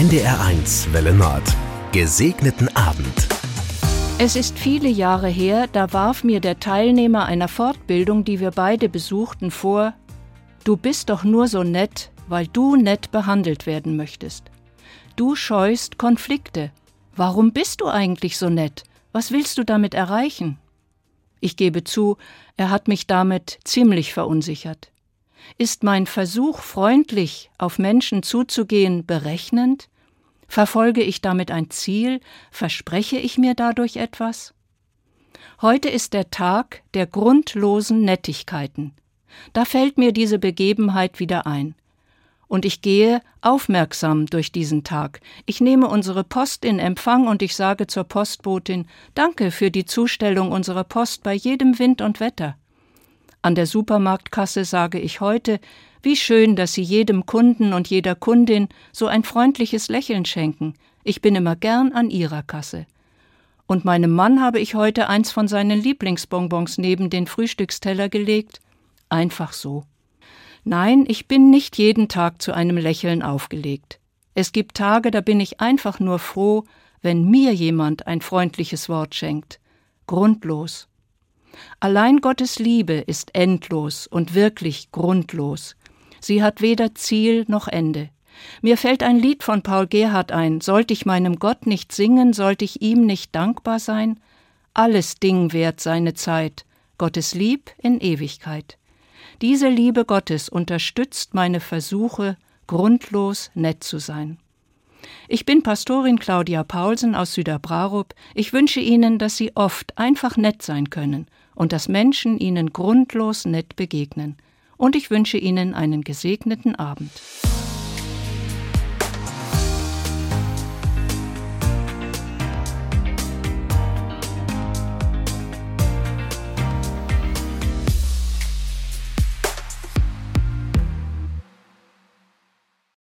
NDR1 Welle Nord. Gesegneten Abend. Es ist viele Jahre her, da warf mir der Teilnehmer einer Fortbildung, die wir beide besuchten, vor, du bist doch nur so nett, weil du nett behandelt werden möchtest. Du scheust Konflikte. Warum bist du eigentlich so nett? Was willst du damit erreichen? Ich gebe zu, er hat mich damit ziemlich verunsichert. Ist mein Versuch, freundlich auf Menschen zuzugehen, berechnend? Verfolge ich damit ein Ziel? Verspreche ich mir dadurch etwas? Heute ist der Tag der grundlosen Nettigkeiten. Da fällt mir diese Begebenheit wieder ein. Und ich gehe aufmerksam durch diesen Tag. Ich nehme unsere Post in Empfang und ich sage zur Postbotin Danke für die Zustellung unserer Post bei jedem Wind und Wetter. An der Supermarktkasse sage ich heute, wie schön, dass Sie jedem Kunden und jeder Kundin so ein freundliches Lächeln schenken. Ich bin immer gern an Ihrer Kasse. Und meinem Mann habe ich heute eins von seinen Lieblingsbonbons neben den Frühstücksteller gelegt. Einfach so. Nein, ich bin nicht jeden Tag zu einem Lächeln aufgelegt. Es gibt Tage, da bin ich einfach nur froh, wenn mir jemand ein freundliches Wort schenkt. Grundlos. Allein Gottes Liebe ist endlos und wirklich grundlos. Sie hat weder Ziel noch Ende. Mir fällt ein Lied von Paul Gerhard ein. Sollte ich meinem Gott nicht singen, sollte ich ihm nicht dankbar sein? Alles Ding wert seine Zeit, Gottes Lieb in Ewigkeit. Diese Liebe Gottes unterstützt meine Versuche, grundlos nett zu sein. Ich bin Pastorin Claudia Paulsen aus Süderbrarup. Ich wünsche Ihnen, dass Sie oft einfach nett sein können und dass Menschen Ihnen grundlos nett begegnen. Und ich wünsche Ihnen einen gesegneten Abend.